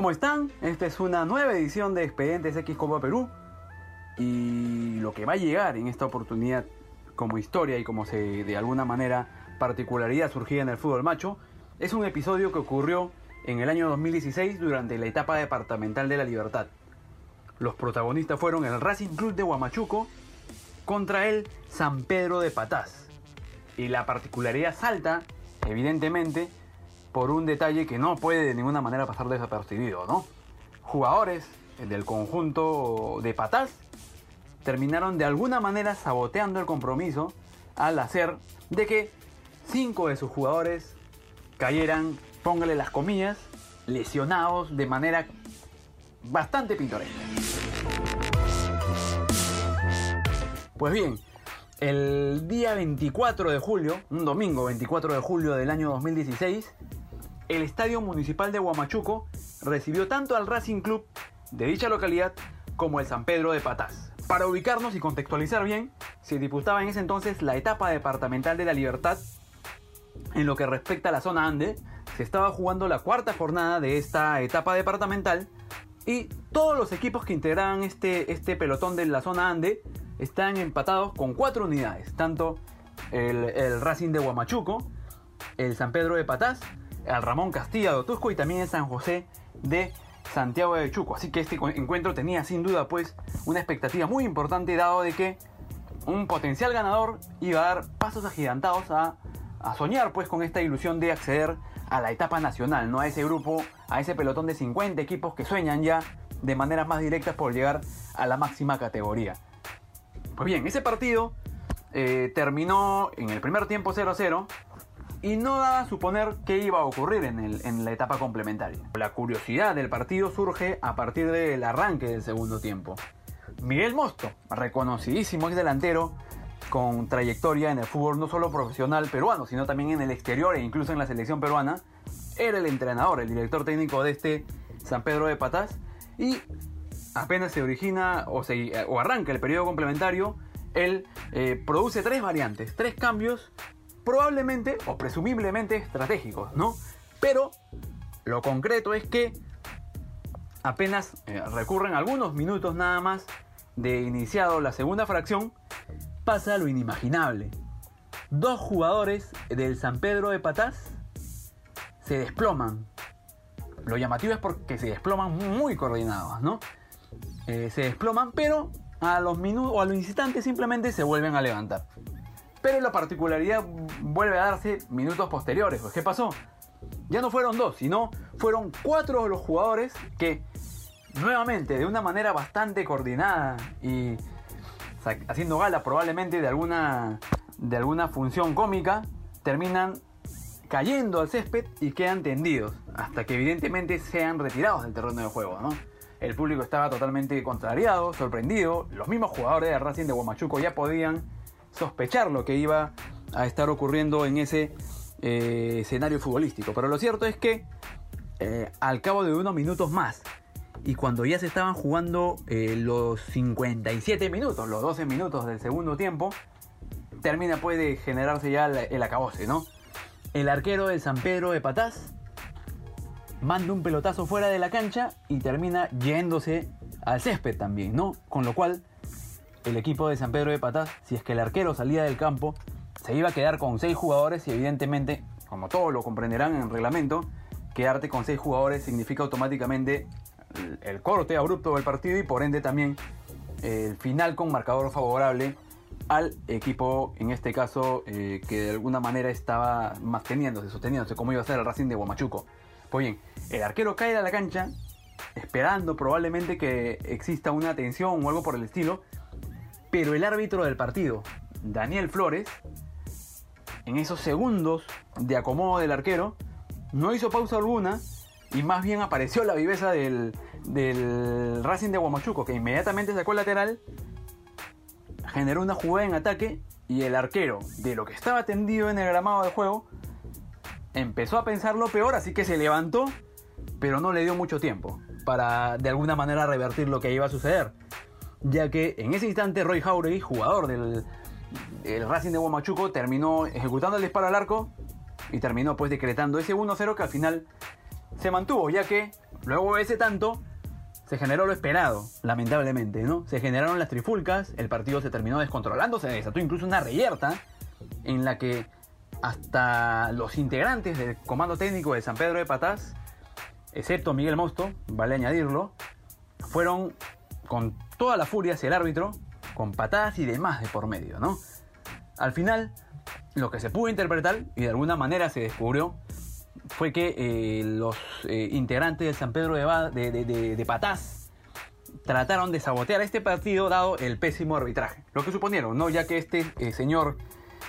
¿Cómo están? Esta es una nueva edición de Expedientes X Copa Perú. Y lo que va a llegar en esta oportunidad como historia y como se de alguna manera particularidad surgida en el fútbol macho es un episodio que ocurrió en el año 2016 durante la etapa departamental de la Libertad. Los protagonistas fueron el Racing Club de Huamachuco contra el San Pedro de Patás. Y la particularidad salta, evidentemente, por un detalle que no puede de ninguna manera pasar desapercibido, ¿no? Jugadores del conjunto de Patás terminaron de alguna manera saboteando el compromiso al hacer de que cinco de sus jugadores cayeran, póngale las comillas, lesionados de manera bastante pintoresca. Pues bien, el día 24 de julio, un domingo 24 de julio del año 2016, el Estadio Municipal de Huamachuco recibió tanto al Racing Club de dicha localidad como el San Pedro de Patás. Para ubicarnos y contextualizar bien, se disputaba en ese entonces la etapa departamental de la Libertad. En lo que respecta a la zona Ande, se estaba jugando la cuarta jornada de esta etapa departamental y todos los equipos que integraban este, este pelotón de la zona Ande están empatados con cuatro unidades, tanto el, el Racing de Huamachuco, el San Pedro de Patás, al Ramón Castilla de Otusco y también en San José de Santiago de Chuco. Así que este encuentro tenía sin duda pues una expectativa muy importante dado de que un potencial ganador iba a dar pasos agigantados a, soñar pues con esta ilusión de acceder a la etapa nacional, no a ese grupo, a ese pelotón de 50 equipos que sueñan ya de maneras más directas por llegar a la máxima categoría. Pues bien, ese partido eh, terminó en el primer tiempo 0-0 y no daba a suponer qué iba a ocurrir en, el, en, la etapa complementaria. La curiosidad del partido surge a partir del arranque del segundo tiempo. Miguel Mosto, reconocidísimo ex delantero, con trayectoria en el fútbol no solo profesional peruano, sino también en el exterior e incluso en la selección peruana, era el entrenador, el director técnico de este San Pedro de Patás, y apenas se origina o, se, o arranca el periodo complementario, él eh, produce tres variantes, tres cambios probablemente o presumiblemente estratégicos, ¿no? Pero lo concreto es que apenas eh, recurren algunos minutos nada más de iniciado la segunda fracción, pasa lo inimaginable. Dos jugadores del San Pedro de Patás se desploman. Lo llamativo es porque se desploman muy coordinados, ¿no? Eh, se desploman, pero a los minutos o a los instantes simplemente se vuelven a levantar. Pero la particularidad vuelve a darse minutos posteriores. ¿Qué pasó? Ya no fueron dos, sino fueron cuatro de los jugadores que nuevamente, de una manera bastante coordinada y haciendo gala probablemente de alguna, de alguna función cómica, terminan cayendo al césped y quedan tendidos, hasta que evidentemente sean retirados del terreno de juego. El público estaba totalmente contrariado, sorprendido, los mismos jugadores de Racing de Guamachuco ya podían sospechar lo que iba a estar ocurriendo en ese eh, escenario futbolístico. Pero lo cierto es que eh, al cabo de unos minutos más, y cuando ya se estaban jugando eh, los 57 minutos, los 12 minutos del segundo tiempo, termina puede generarse ya el, el acabose, ¿no? El arquero del San Pedro de Patás manda un pelotazo fuera de la cancha y termina yéndose al césped también, ¿no? Con lo cual el equipo de San Pedro de Patás, si es que el arquero salía del campo, se iba a quedar con seis jugadores y evidentemente, como todos lo comprenderán en el reglamento, quedarte con seis jugadores significa automáticamente el corte abrupto del partido y por ende también el final con marcador favorable al equipo, en este caso, eh, que de alguna manera estaba manteniéndose, sosteniéndose, como iba a ser el Racing de Guamachuco. Pues bien, el arquero cae a la cancha, esperando probablemente que exista una tensión o algo por el estilo, pero el árbitro del partido, Daniel Flores, en esos segundos de acomodo del arquero, no hizo pausa alguna y más bien apareció la viveza del, del Racing de Guamachuco, que inmediatamente sacó el lateral, generó una jugada en ataque y el arquero, de lo que estaba tendido en el gramado de juego, empezó a pensar lo peor, así que se levantó, pero no le dio mucho tiempo para de alguna manera revertir lo que iba a suceder ya que en ese instante Roy Jauregui, jugador del, Racing de Huamachuco, terminó ejecutando el disparo al arco y terminó pues decretando ese 1-0 que al final se mantuvo, ya que Luego de ese tanto, se generó lo esperado, lamentablemente, ¿no? Se generaron las trifulcas, el partido se terminó descontrolando, se desató incluso una reyerta en la que hasta los integrantes del comando técnico de San Pedro de Patás, excepto Miguel Mosto, vale añadirlo, fueron con toda la furia hacia el árbitro, con patadas y demás de por medio, ¿no? Al final, lo que se pudo interpretar y de alguna manera se descubrió fue que eh, los eh, integrantes del San Pedro de, de, Patás trataron de sabotear este partido dado el pésimo arbitraje. Lo que suponieron, ¿no? Ya que este eh, señor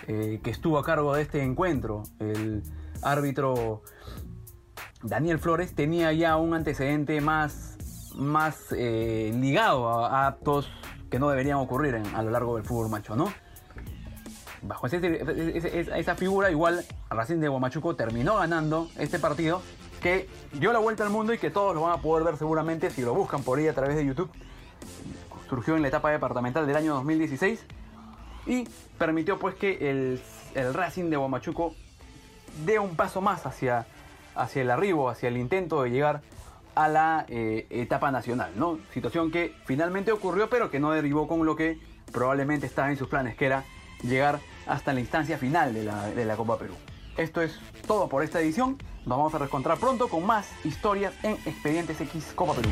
que estuvo a cargo de este encuentro, el árbitro Daniel Flores, tenía ya un antecedente más, más ligado a, actos que no deberían ocurrir a lo largo del fútbol macho, ¿no? bajo esa figura, igual Racing de Guamachuco terminó ganando este partido que dio la vuelta al mundo y que todos lo van a poder ver seguramente si lo buscan por ahí a través de YouTube. Surgió en la etapa departamental del año 2016 y permitió pues que el, Racing de Guamachuco dé un paso más hacia, hacia el arribo, hacia el intento de llegar a la eh, etapa nacional, ¿no? Situación que finalmente ocurrió pero que no derivó con lo que probablemente estaba en sus planes, que era llegar hasta la instancia final de la, de la Copa Perú. Esto es todo por esta edición. Nos vamos a reencontrar pronto con más historias en Expedientes X Copa Perú.